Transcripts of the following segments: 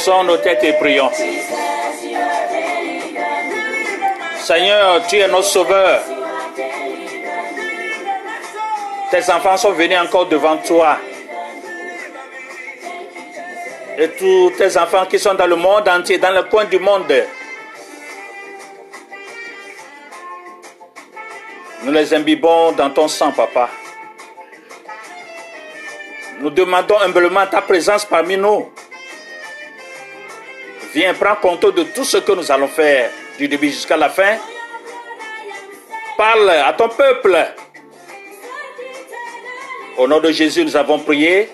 Baissons nos têtes et prions. Seigneur, tu es notre sauveur. Tes enfants sont venus encore devant toi. Et tous tes enfants qui sont dans le monde entier, dans le coin du monde, nous les imbibons dans ton sang, papa. Nous demandons humblement ta présence parmi nous. Viens, prends compte de tout ce que nous allons faire du début jusqu'à la fin. Parle à ton peuple. Au nom de Jésus, nous avons prié.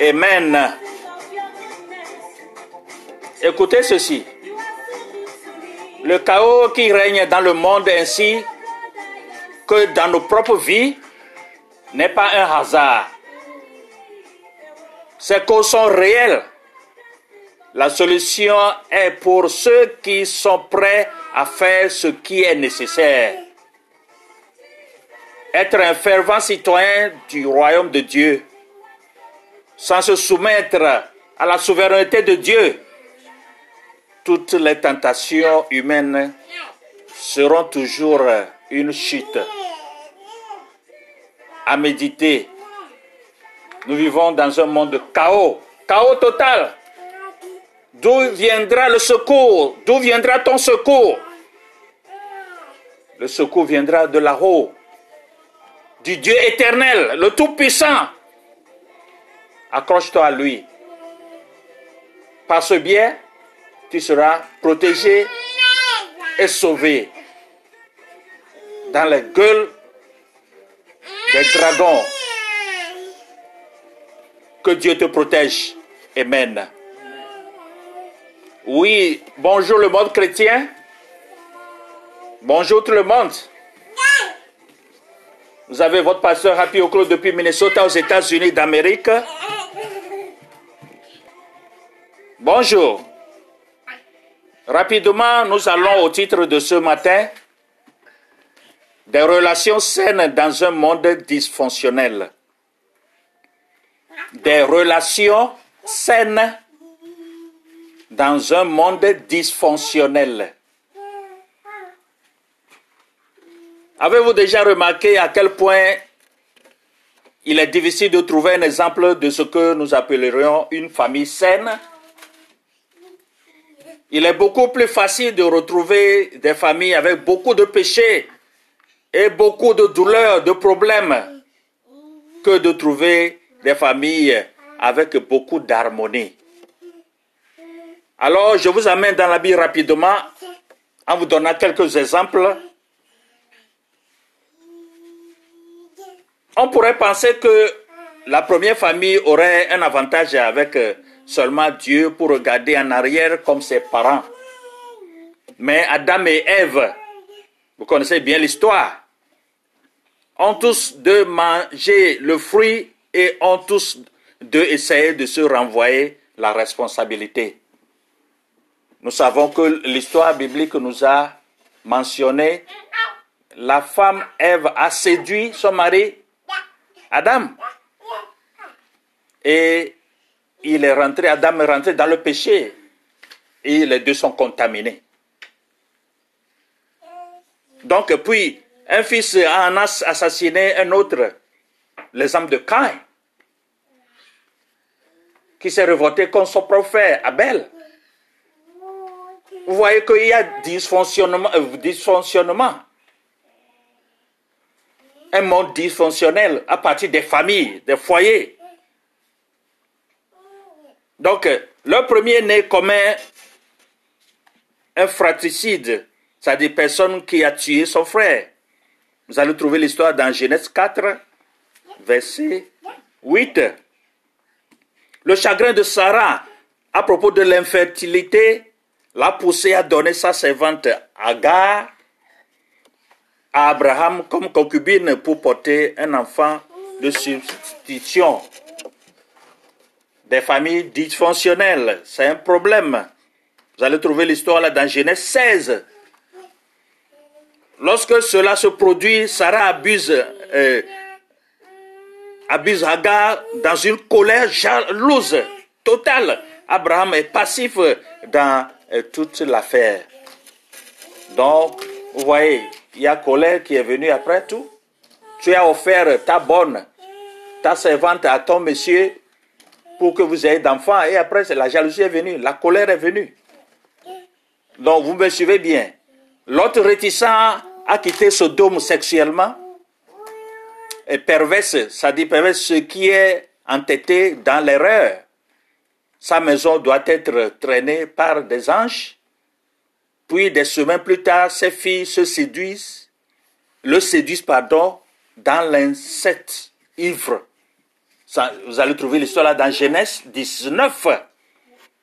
Amen. Écoutez ceci. Le chaos qui règne dans le monde ainsi que dans nos propres vies n'est pas un hasard. Ces causes sont réelles. La solution est pour ceux qui sont prêts à faire ce qui est nécessaire. Être un fervent citoyen du royaume de Dieu, sans se soumettre à la souveraineté de Dieu, toutes les tentations humaines seront toujours une chute. À méditer. Nous vivons dans un monde de chaos, chaos total. D'où viendra le secours? D'où viendra ton secours? Le secours viendra de là-haut, du Dieu éternel, le Tout-Puissant. Accroche-toi à lui. Par ce biais, tu seras protégé et sauvé dans la gueule des dragons. Que Dieu te protège. Amen. Oui, bonjour le monde chrétien. Bonjour tout le monde. Vous avez votre pasteur Happy Oclo depuis Minnesota aux États-Unis d'Amérique. Bonjour. Rapidement, nous allons au titre de ce matin des relations saines dans un monde dysfonctionnel. Des relations saines dans un monde dysfonctionnel. Avez-vous déjà remarqué à quel point il est difficile de trouver un exemple de ce que nous appellerions une famille saine? Il est beaucoup plus facile de retrouver des familles avec beaucoup de péchés et beaucoup de douleurs, de problèmes, que de trouver des familles avec beaucoup d'harmonie. Alors, je vous amène dans la Bible rapidement en vous donnant quelques exemples. On pourrait penser que la première famille aurait un avantage avec seulement Dieu pour regarder en arrière comme ses parents. Mais Adam et Ève, vous connaissez bien l'histoire, ont tous de manger le fruit et ont tous de essayer de se renvoyer la responsabilité. Nous savons que l'histoire biblique nous a mentionné la femme Ève a séduit son mari Adam. Et il est rentré, Adam est rentré dans le péché. Et les deux sont contaminés. Donc, puis, un fils a assassiné un autre, l'exemple de Cain, qui s'est révolté contre son prophète Abel. Vous voyez qu'il y a dysfonctionnement, euh, dysfonctionnement. Un monde dysfonctionnel à partir des familles, des foyers. Donc, le premier né commet un fratricide, c'est-à-dire personne qui a tué son frère. Vous allez trouver l'histoire dans Genèse 4, verset 8. Le chagrin de Sarah à propos de l'infertilité l'a poussé à donner sa servante Agar à Abraham comme concubine pour porter un enfant de substitution. Des familles dysfonctionnelles, c'est un problème. Vous allez trouver l'histoire là dans Genèse 16. Lorsque cela se produit, Sarah abuse, euh, abuse dans une colère jalouse totale Abraham est passif dans euh, toute l'affaire. Donc, vous voyez, il y a colère qui est venue après tout. Tu as offert ta bonne, ta servante à ton monsieur pour que vous ayez d'enfants. Et après, la jalousie est venue, la colère est venue. Donc, vous me suivez bien. L'autre réticent a quitté dôme sexuellement. Et perverse, ça dit perverse, ce qui est entêté dans l'erreur. Sa maison doit être traînée par des anges. Puis des semaines plus tard, ses filles se séduisent, le séduisent, pardon, dans l'insecte ivre. Vous allez trouver l'histoire là dans Genèse 19.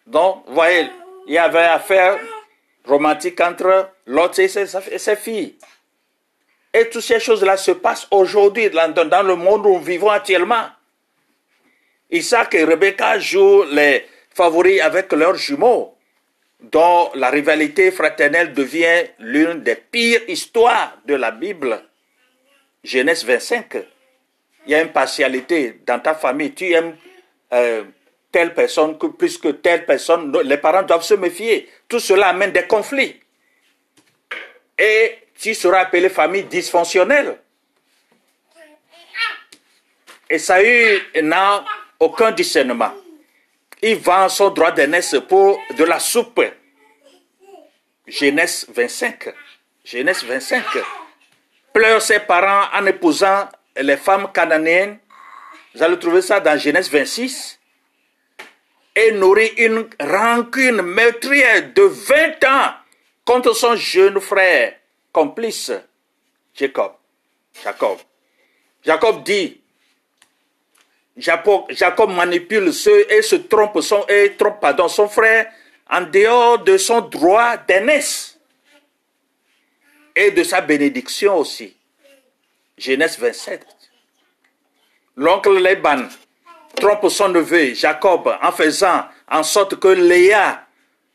Donc, vous voyez, il y avait affaire romantique entre l'autre et ses, filles. Et toutes ces choses-là se passent aujourd'hui dans, le monde où nous vivons actuellement. Isaac et Rebecca jouent les favoris avec leurs jumeaux, dont la rivalité fraternelle devient l'une des pires histoires de la Bible. Genèse 25. Il y a une partialité dans ta famille. Tu aimes euh, telle personne plus que telle personne. Les parents doivent se méfier. Tout cela amène des conflits. Et tu seras appelé famille dysfonctionnelle. Et ça n'a aucun discernement. Il vend son droit d'aînesse pour de la soupe. Genèse 25. Genèse 25 pleure ses parents en épousant les femmes cananéennes. Vous allez trouver ça dans Genèse 26. Et nourrit une rancune meurtrière de 20 ans contre son jeune frère, complice, Jacob. Jacob. Jacob dit, Jacob, manipule ceux et se trompe son, et trompe son frère en dehors de son droit d'aînesse et de sa bénédiction aussi. Genèse 27. L'oncle Laban trompe son neveu Jacob en faisant en sorte que Léa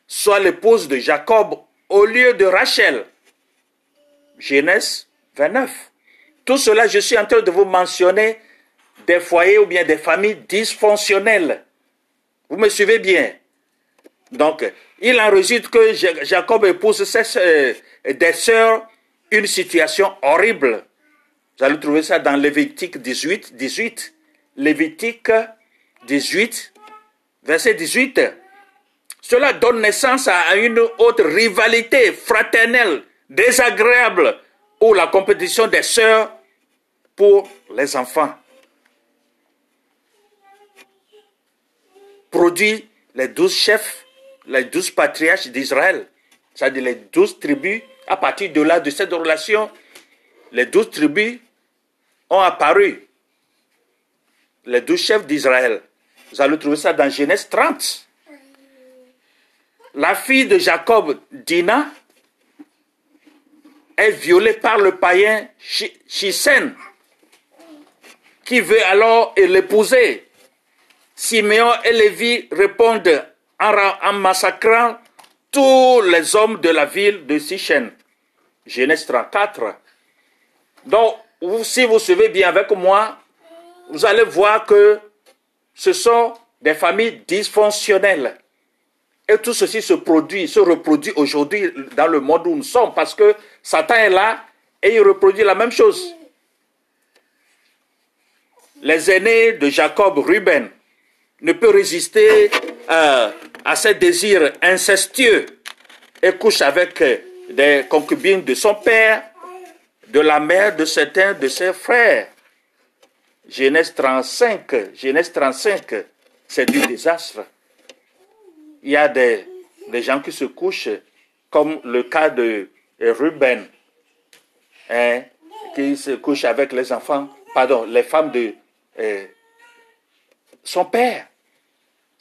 soit l'épouse de Jacob au lieu de Rachel. Genèse 29. Tout cela, je suis en train de vous mentionner des foyers ou bien des familles dysfonctionnelles. Vous me suivez bien? Donc, il en résulte que Jacob épouse ses, des sœurs une situation horrible. Vous allez trouver ça dans Lévitique 18, 18. Lévitique 18, verset 18. Cela donne naissance à une autre rivalité fraternelle, désagréable, ou la compétition des sœurs pour les enfants. Produit les douze chefs, les douze patriarches d'Israël, c'est-à-dire les douze tribus à partir de là, de cette relation, les douze tribus ont apparu. Les douze chefs d'Israël. Vous allez trouver ça dans Genèse 30. La fille de Jacob, Dina, est violée par le païen Chisen, qui veut alors l'épouser. Siméon et Lévi répondent en massacrant tous les hommes de la ville de Sichem. Genèse 34. Donc, si vous suivez bien avec moi, vous allez voir que ce sont des familles dysfonctionnelles. Et tout ceci se produit, se reproduit aujourd'hui dans le monde où nous sommes parce que Satan est là et il reproduit la même chose. Les aînés de Jacob, Ruben, ne peuvent résister euh, à ses désirs incestueux et couche avec des concubines de son père, de la mère de certains de ses frères. Genèse 35, Genèse 35, c'est du désastre. Il y a des, des, gens qui se couchent, comme le cas de Ruben, hein, qui se couche avec les enfants, pardon, les femmes de euh, son père.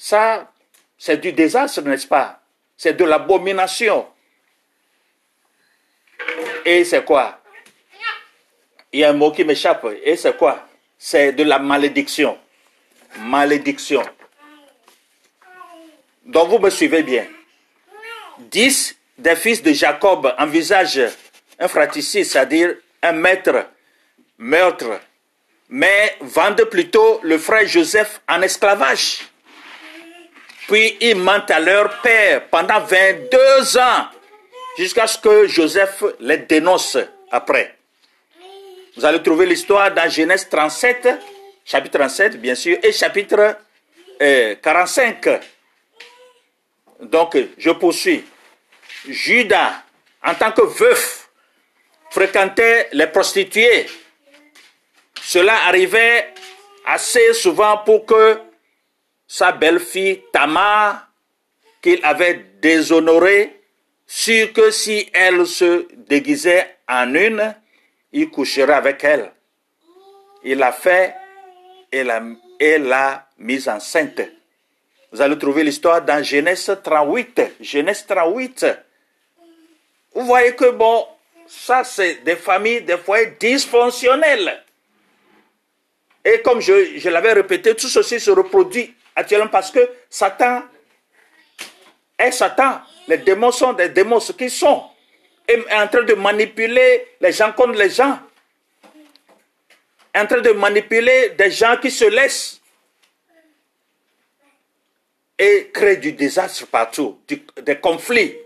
Ça, c'est du désastre, n'est-ce pas? C'est de l'abomination. Et c'est quoi? Il y a un mot qui m'échappe. Et c'est quoi? C'est de la malédiction. Malédiction. Donc vous me suivez bien. Dix des fils de Jacob envisagent un fratricide, c'est-à-dire un maître, meurtre, mais vendent plutôt le frère Joseph en esclavage. Puis ils mentent à leur père pendant 22 ans, jusqu'à ce que Joseph les dénonce après. Vous allez trouver l'histoire dans Genèse 37, chapitre 37 bien sûr, et chapitre 45. Euh, Donc, je poursuis. Judas, en tant que veuf, fréquentait les prostituées. Cela arrivait assez souvent pour que sa belle-fille Tamar, qu'il avait déshonorée, sûr que si elle se déguisait en une, il coucherait avec elle. Il l'a fait et l'a mise enceinte. Vous allez trouver l'histoire dans Genèse 38. Genèse 38. Vous voyez que bon, ça c'est des familles, des foyers dysfonctionnels. Et comme je l'avais répété, tout ceci se reproduit actuellement parce que Satan est Satan. Les démons sont des démons, ce qu'ils sont. Et en train de manipuler les gens contre les gens. En train de manipuler des gens qui se laissent. Et créer du désastre partout, des conflits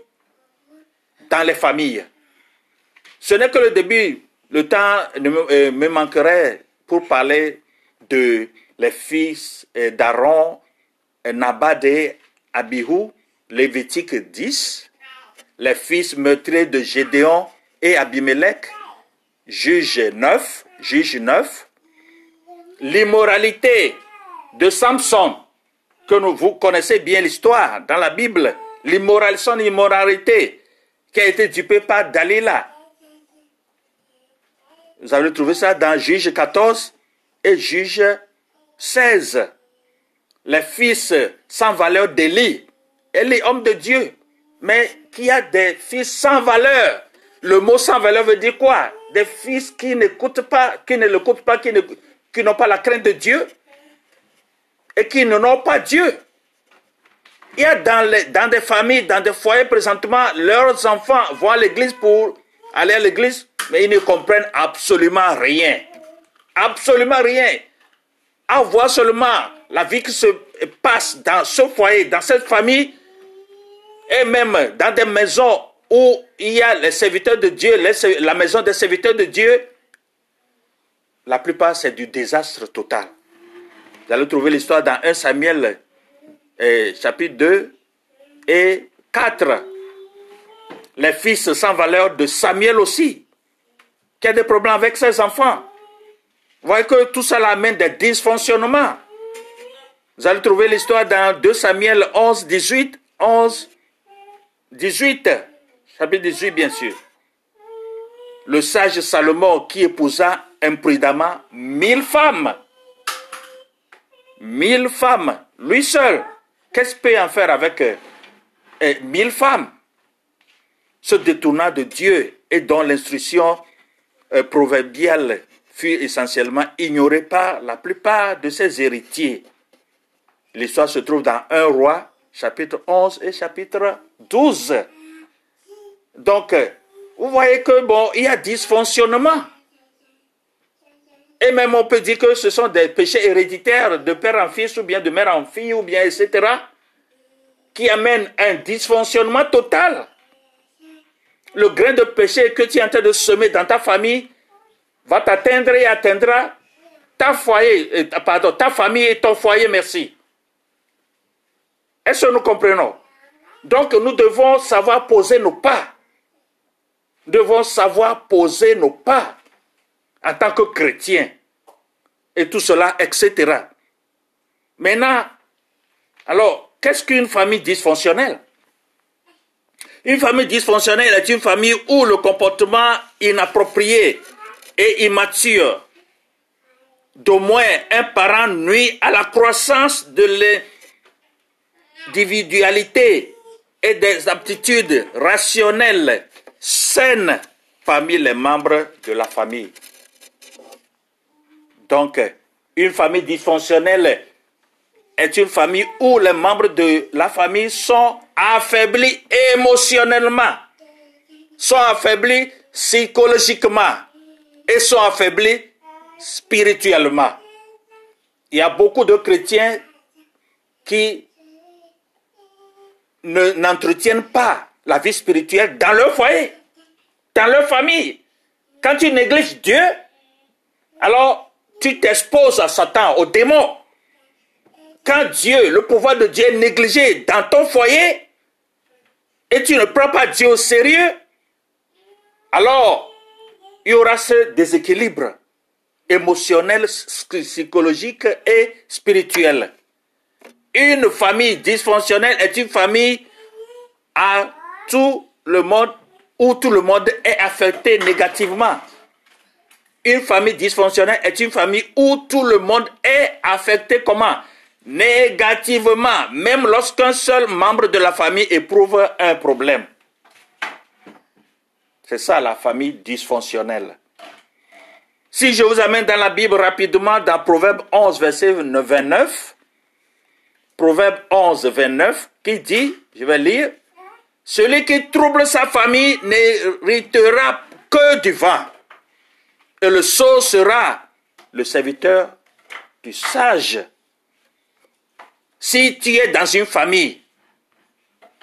dans les familles. Ce n'est que le début. Le temps euh, me manquerait pour parler de les fils euh, d'Aaron, euh, Nabad et Abihu, Lévitique 10, les fils meurtriers de Gédéon et Abimelech, juge 9, juge 9, l'immoralité de Samson, que vous connaissez bien l'histoire dans la Bible, l'immoralité, son immoralité qui a été dupée par Dalila. Vous avez trouvé ça dans Juge 14 et Juge 16. Les fils sans valeur d'Élie. Élie, homme de Dieu, mais qui a des fils sans valeur. Le mot sans valeur veut dire quoi? Des fils qui n'écoutent pas, qui ne l'écoutent pas, qui, n'ont pas la crainte de Dieu et qui n'ont pas Dieu. Il y a dans des familles, dans des foyers présentement, leurs enfants vont à l'église pour aller à l'église, mais ils ne comprennent absolument rien. Absolument rien. À voir seulement la vie qui se passe dans ce foyer, dans cette famille, et même dans des maisons où il y a les serviteurs de Dieu, la maison des serviteurs de Dieu, la plupart c'est du désastre total. Vous allez trouver l'histoire dans 1 Samuel eh, chapitre 2 et 4. Les fils sans valeur de Samuel aussi, qui a des problèmes avec ses enfants. Vous voyez que tout ça amène des dysfonctionnements. Vous allez trouver l'histoire dans 2 Samuel 11, 18, 11, 18, chapitre 18 bien sûr. Le sage Salomon qui épousa imprudemment mille femmes. Mille femmes, lui seul. Qu'est-ce qu'il peut en faire avec euh, euh, mille femmes? Se détournant de Dieu et dont l'instruction euh, proverbiale fut essentiellement ignorée par la plupart de ses héritiers. L'histoire se trouve dans 1 roi, chapitre 11 et chapitre 12. Donc, vous voyez que bon, il y a dysfonctionnement. Et même on peut dire que ce sont des péchés héréditaires de père en fils ou bien de mère en fille ou bien etc. qui amènent un dysfonctionnement total. Le grain de péché que tu es en train de semer dans ta famille va t'atteindre et atteindra ta foyer, euh, pardon, ta famille et ton foyer, merci. Est-ce que nous comprenons? Donc nous devons savoir poser nos pas. Nous devons savoir poser nos pas en tant que chrétiens. Et tout cela, etc. Maintenant, alors, qu'est-ce qu'une famille dysfonctionnelle? Une famille dysfonctionnelle est une famille où le comportement inapproprié et immature d'au moins un parent nuit à la croissance de l'individualité et des aptitudes rationnelles saines parmi les membres de la famille. Donc, une famille dysfonctionnelle est une famille où les membres de la famille sont affaiblis émotionnellement, sont affaiblis psychologiquement, et sont affaiblis spirituellement. Il y a beaucoup de chrétiens qui n'entretiennent pas la vie spirituelle dans leur foyer, dans leur famille. Quand tu négliges Dieu, alors tu t'exposes à Satan, au démon. Quand Dieu, le pouvoir de Dieu est négligé dans ton foyer, et tu ne prends pas Dieu au sérieux, alors il y aura ce déséquilibre émotionnel, psychologique et spirituel. Une famille dysfonctionnelle est une famille à tout le monde où tout le monde est affecté négativement. Une famille dysfonctionnelle est une famille où tout le monde est affecté comment? Négativement, même lorsqu'un seul membre de la famille éprouve un problème. C'est ça la famille dysfonctionnelle. Si je vous amène dans la Bible rapidement, dans Proverbe 11, verset 29, Proverbe 11, 29, qui dit, je vais lire, Celui qui trouble sa famille n'héritera que du vent, et le sot sera le serviteur du sage. Si tu es dans une famille,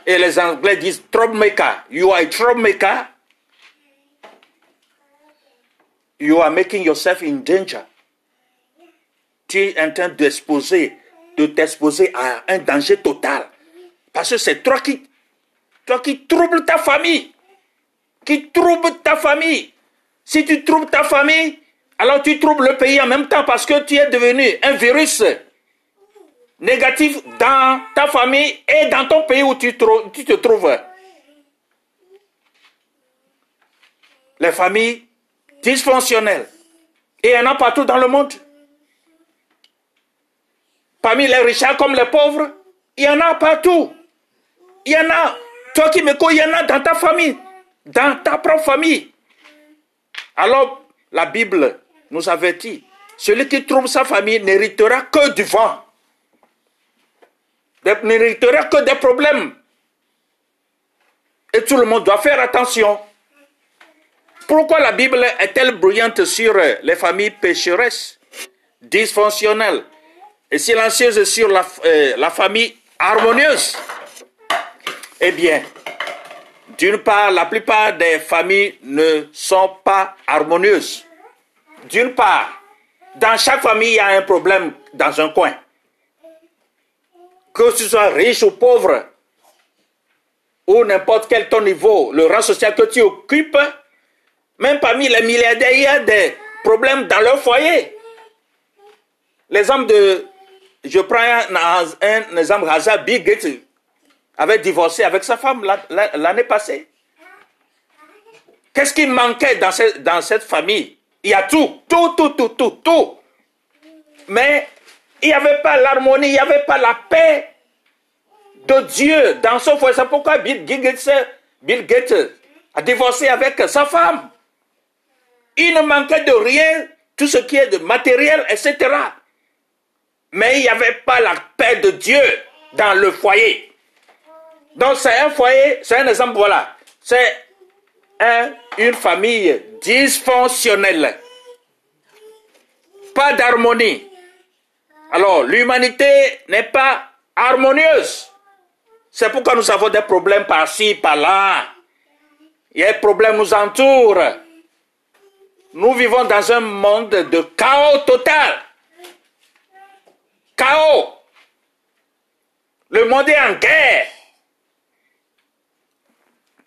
et les Anglais disent troublemaker, you are a troublemaker, you are making yourself in danger. Tu es en train d'exposer, de t'exposer à un danger total. Parce que c'est toi qui, toi qui troubles ta famille. Qui trouble ta famille. Si tu troubles ta famille, alors tu troubles le pays en même temps parce que tu es devenu un virus négatif dans ta famille et dans ton pays où tu, tu te trouves. Les familles dysfonctionnelles. Et il y en a partout dans le monde. Parmi les riches comme les pauvres, il y en a partout. Il y en a. Toi qui me connais, il y en a dans ta famille, dans ta propre famille. Alors, la Bible nous avertit, celui qui trouve sa famille n'héritera que du vent. N'héritera que des problèmes. Et tout le monde doit faire attention. Pourquoi la Bible est-elle bruyante sur les familles pécheresses, dysfonctionnelles et silencieuses sur la, euh, la famille harmonieuse? Eh bien, d'une part, la plupart des familles ne sont pas harmonieuses. D'une part, dans chaque famille, il y a un problème dans un coin. Que tu sois riche ou pauvre, ou n'importe quel ton niveau, le rang social que tu occupes, même parmi les milliardaires, il y a des problèmes dans leur foyer. L'exemple de, je prends un, exemple hasard, Bill Gates avait divorcé avec sa femme l'année passée. Qu'est-ce qui manquait dans cette, dans cette famille? Il y a tout, tout, tout, tout, tout, tout. Mais il n'y avait pas l'harmonie, il n'y avait pas la paix de Dieu dans son foyer. C'est pourquoi Bill Gates a divorcé avec sa femme. Il ne manquait de rien, tout ce qui est de matériel, etc. Mais il n'y avait pas la paix de Dieu dans le foyer. Donc c'est un foyer, c'est un exemple, voilà. C'est une famille dysfonctionnelle. Pas d'harmonie. Alors l'humanité n'est pas harmonieuse. C'est pourquoi nous avons des problèmes par-ci, par-là. Il y a des problèmes nous entourent. Nous vivons dans un monde de chaos total. Chaos. Le monde est en guerre.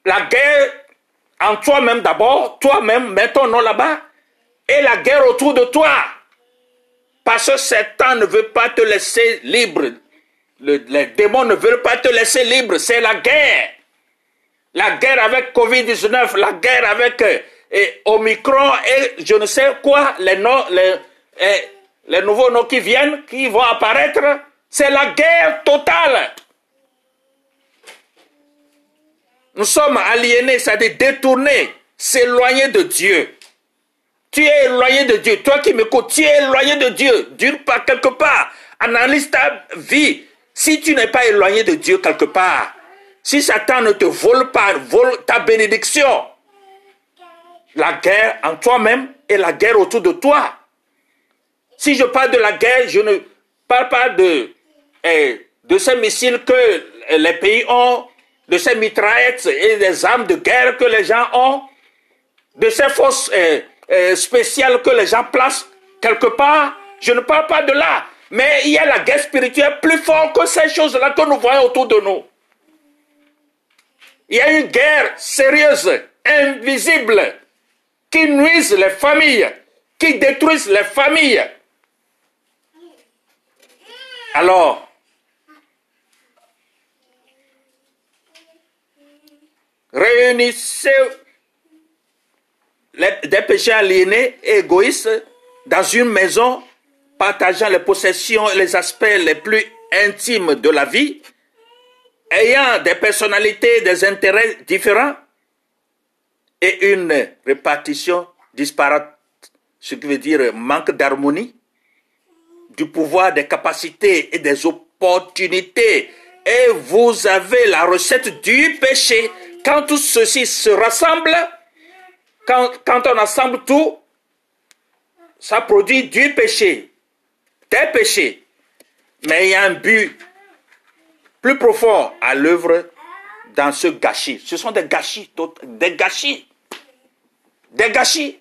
La guerre en toi-même d'abord, toi-même, mets ton nom là-bas, et la guerre autour de toi. Parce que Satan ne veut pas te laisser libre. les démons ne veulent pas te laisser libre. C'est la guerre. La guerre avec Covid-19, la guerre avec euh, et Omicron et je ne sais quoi, les, noms, les, les nouveaux noms qui viennent, qui vont apparaître, c'est la guerre totale. Nous sommes aliénés, c'est-à-dire détournés, s'éloigner de Dieu. Tu es éloigné de Dieu. Toi qui m'écoutes, tu es éloigné de Dieu. D'une part, quelque part. Analyse ta vie. Si tu n'es pas éloigné de Dieu quelque part, si Satan ne te vole pas, vole ta bénédiction, la guerre en toi-même et la guerre autour de toi. Si je parle de la guerre, je ne parle pas de, eh, de ces missiles que les pays ont, de ces mitraillettes et des armes de guerre que les gens ont, de ces forces euh, euh, spéciales que les gens placent quelque part. Je ne parle pas de là. Mais il y a la guerre spirituelle plus forte que ces choses-là que nous voyons autour de nous. Il y a une guerre sérieuse, invisible, qui nuise les familles, qui détruisent les familles. Alors, réunissez des péchés aliénés et égoïstes dans une maison, partageant les possessions et les aspects les plus intimes de la vie, ayant des personnalités, des intérêts différents et une répartition disparate, ce qui veut dire manque d'harmonie, du pouvoir, des capacités et des opportunités. Et vous avez la recette du péché. Quand tout ceci se rassemble, quand, quand on assemble tout, ça produit du péché, des péchés. Mais il y a un but plus profond à l'œuvre dans ce gâchis. Ce sont des gâchis, des gâchis. Des gâchis.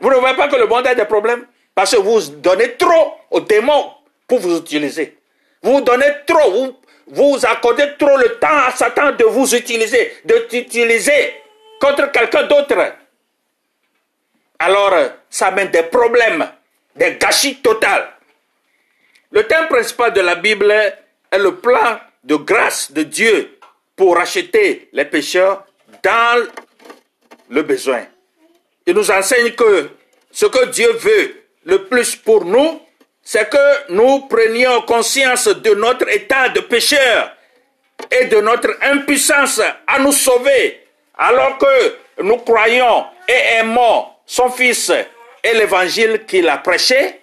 Vous ne voyez pas que le monde a des problèmes Parce que vous donnez trop aux démons pour vous utiliser. Vous donnez trop, vous, vous accordez trop le temps à Satan de vous utiliser, de t'utiliser contre quelqu'un d'autre. Alors, ça amène des problèmes, des gâchis total. Le thème principal de la Bible est le plan de grâce de Dieu pour racheter les pécheurs dans le besoin. Il nous enseigne que ce que Dieu veut le plus pour nous, c'est que nous prenions conscience de notre état de pécheur et de notre impuissance à nous sauver, alors que nous croyons et aimons son Fils et l'évangile qu'il a prêché,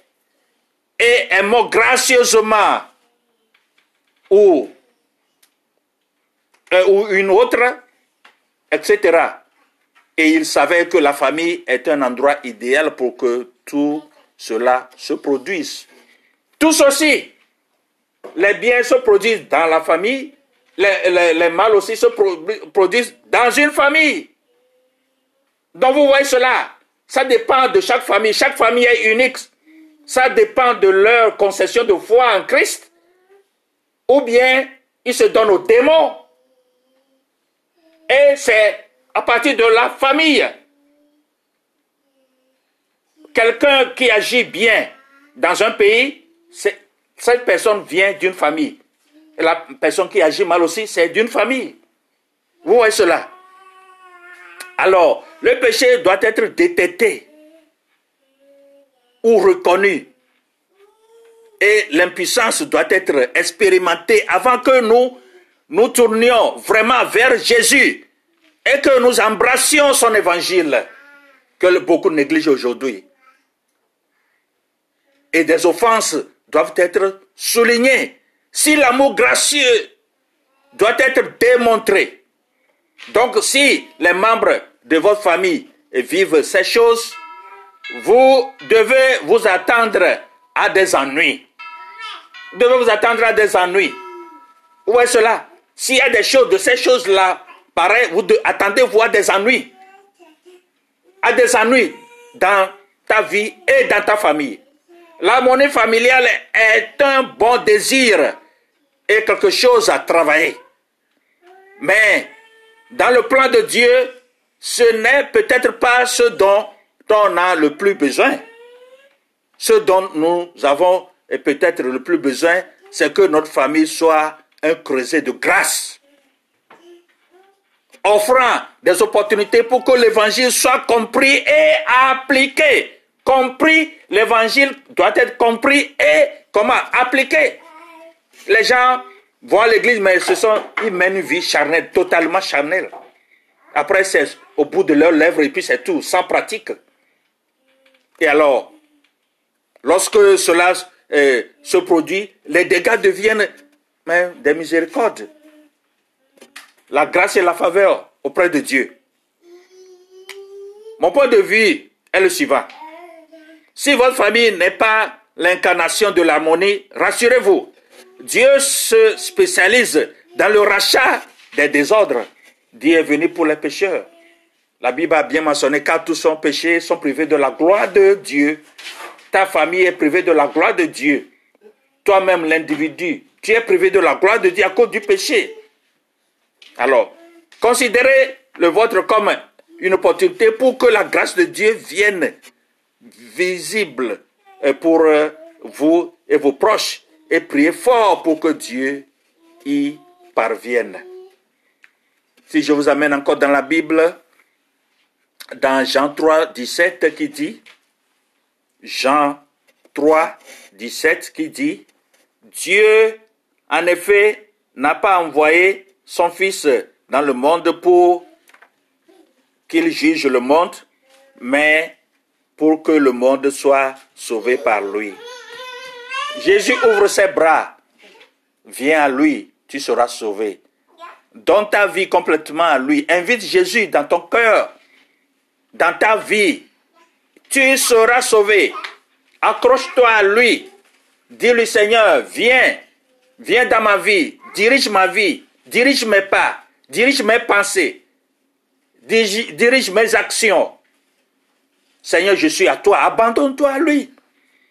et aimons gracieusement ou, euh, ou une autre, etc. Et il savait que la famille est un endroit idéal pour que tout cela se produise. Tout ceci, les biens se produisent dans la famille, les, les, mal aussi se produisent dans une famille. Donc vous voyez cela, ça dépend de chaque famille. Chaque famille est unique. Ça dépend de leur concession de foi en Christ. Ou bien ils se donnent aux démons. Et c'est à partir de la famille. Quelqu'un qui agit bien dans un pays, cette personne vient d'une famille. Et la personne qui agit mal aussi, c'est d'une famille. Vous voyez cela? Alors, le péché doit être détecté ou reconnu. Et l'impuissance doit être expérimentée avant que nous nous tournions vraiment vers Jésus et que nous embrassions son évangile que beaucoup négligent aujourd'hui. Et des offenses doivent être soulignées. Si l'amour gracieux doit être démontré, donc si les membres de votre famille vivent ces choses, vous devez vous attendre à des ennuis. Vous devez vous attendre à des ennuis. Où est cela? S'il y a des choses de ces choses-là pareil, vous attendez-vous à des ennuis. À des ennuis dans ta vie et dans ta famille. L'harmonie familiale est un bon désir et quelque chose à travailler. Mais dans le plan de Dieu, ce n'est peut-être pas ce dont on a le plus besoin. Ce dont nous avons peut-être le plus besoin, c'est que notre famille soit un creuset de grâce offrant des opportunités pour que l'évangile soit compris et appliqué. Compris, l'évangile doit être compris et comment? Appliqué. Les gens voient l'église, mais ce sont, ils mènent une vie charnelle, totalement charnelle. Après, c'est au bout de leurs lèvres et puis c'est tout, sans pratique. Et alors, lorsque cela euh, se produit, les dégâts deviennent des miséricordes la grâce et la faveur auprès de Dieu. Mon point de vue est le suivant. Si votre famille n'est pas l'incarnation de l'harmonie, rassurez-vous, Dieu se spécialise dans le rachat des désordres. Dieu est venu pour les pécheurs. La Bible a bien mentionné car tous sont péchés, sont privés de la gloire de Dieu. Ta famille est privée de la gloire de Dieu. Toi-même, l'individu, tu es privé de la gloire de Dieu à cause du péché. Alors, considérez le vôtre comme une opportunité pour que la grâce de Dieu vienne visible euh, pour euh, vous et vos proches et priez fort pour que Dieu y parvienne. Si je vous amène encore dans la Bible, dans Jean 3, 17 qui dit, Jean 3, 17 qui dit, Dieu, en effet, n'a pas envoyé son Fils dans le monde pour qu'il juge le monde, mais pour que le monde soit sauvé par lui. Jésus ouvre ses bras, viens à lui, tu seras sauvé. Donne ta vie complètement à lui. Invite Jésus dans ton cœur, dans ta vie. Tu seras sauvé. Accroche-toi à lui. Dis-lui, Seigneur, viens, viens dans ma vie, dirige ma vie, dirige mes pas, dirige mes pensées, dirige mes actions. Seigneur, je suis à toi, abandonne-toi à lui.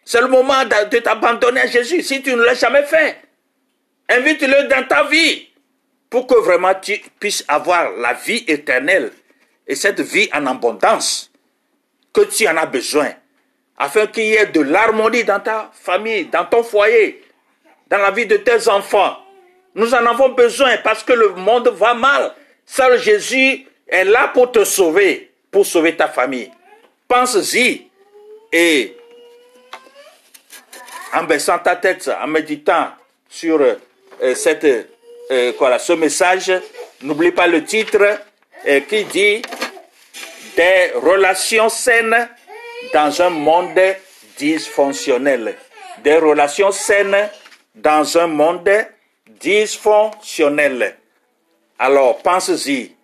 C'est le moment de t'abandonner à Jésus si tu ne l'as jamais fait. Invite-le dans ta vie pour que vraiment tu puisses avoir la vie éternelle et cette vie en abondance que tu en as besoin afin qu'il y ait de l'harmonie dans ta famille, dans ton foyer, dans la vie de tes enfants. Nous en avons besoin parce que le monde va mal. Seul Jésus est là pour te sauver, pour sauver ta famille. Pense-y et en baissant ta tête, en méditant sur euh, cette, euh, ce message, n'oublie pas le titre euh, qui dit des relations saines dans un monde dysfonctionnel. Des relations saines dans un monde dysfonctionnelle. Alors, pense-y.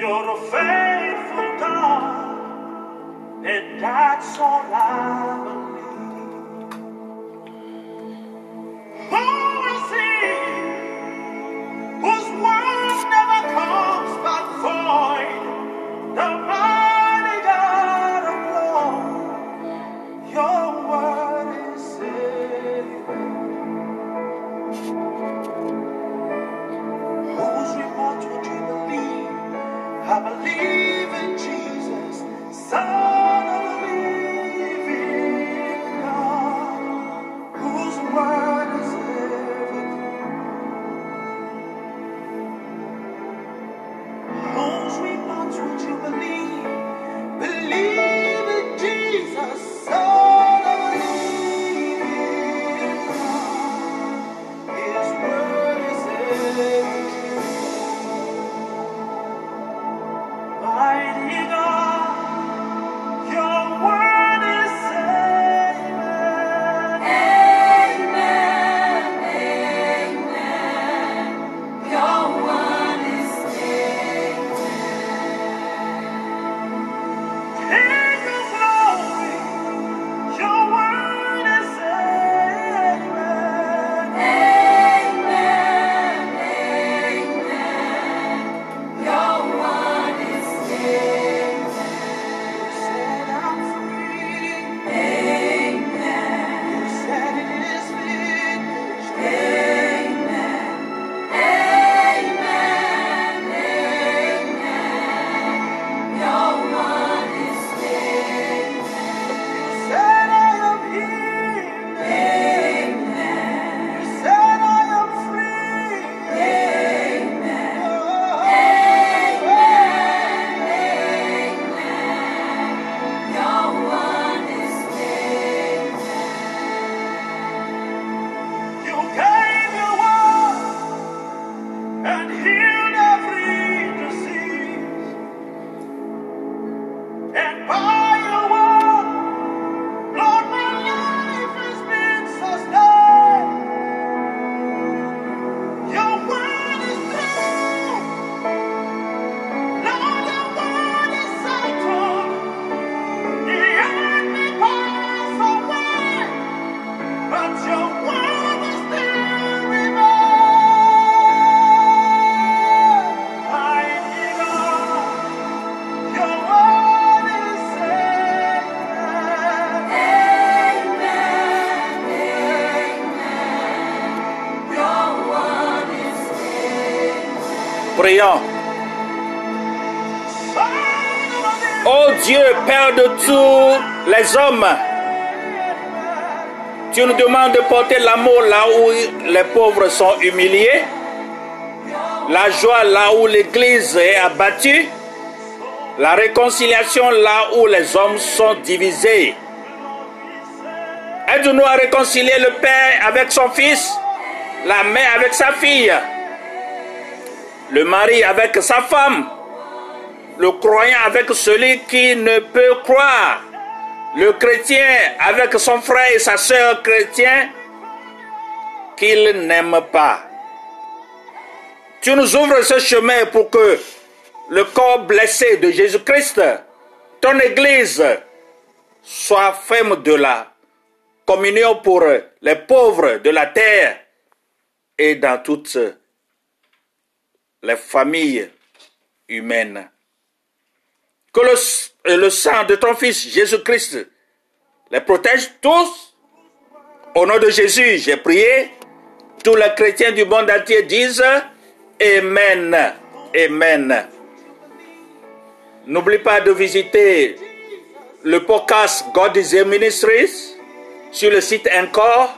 You're a faithful God. and that's all I believe. De porter l'amour là où les pauvres sont humiliés, la joie là où l'Église est abattue, la réconciliation là où les hommes sont divisés. Aide-nous à réconcilier le Père avec son Fils, la mère avec sa fille, le mari avec sa femme, le croyant avec celui qui ne peut croire, le chrétien avec son frère et sa sœur chrétien qu'il n'aime pas. Tu nous ouvres ce chemin pour que le corps blessé de Jésus-Christ, ton Église, soit ferme de la communion pour les pauvres de la terre et dans toutes les familles humaines. Que le, le sang de ton Fils Jésus-Christ les protège tous. Au nom de Jésus, j'ai prié. Tous les chrétiens du monde entier disent Amen. Amen. N'oublie pas de visiter le podcast God is a Ministries sur le site encore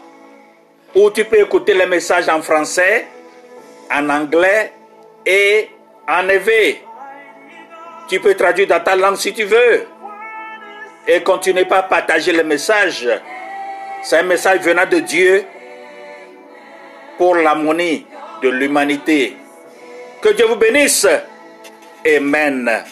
où tu peux écouter les messages en français, en anglais et en éveil. Tu peux traduire dans ta langue si tu veux. Et continuez pas à partager le message. C'est un message venant de Dieu pour l'harmonie de l'humanité. Que Dieu vous bénisse. Amen.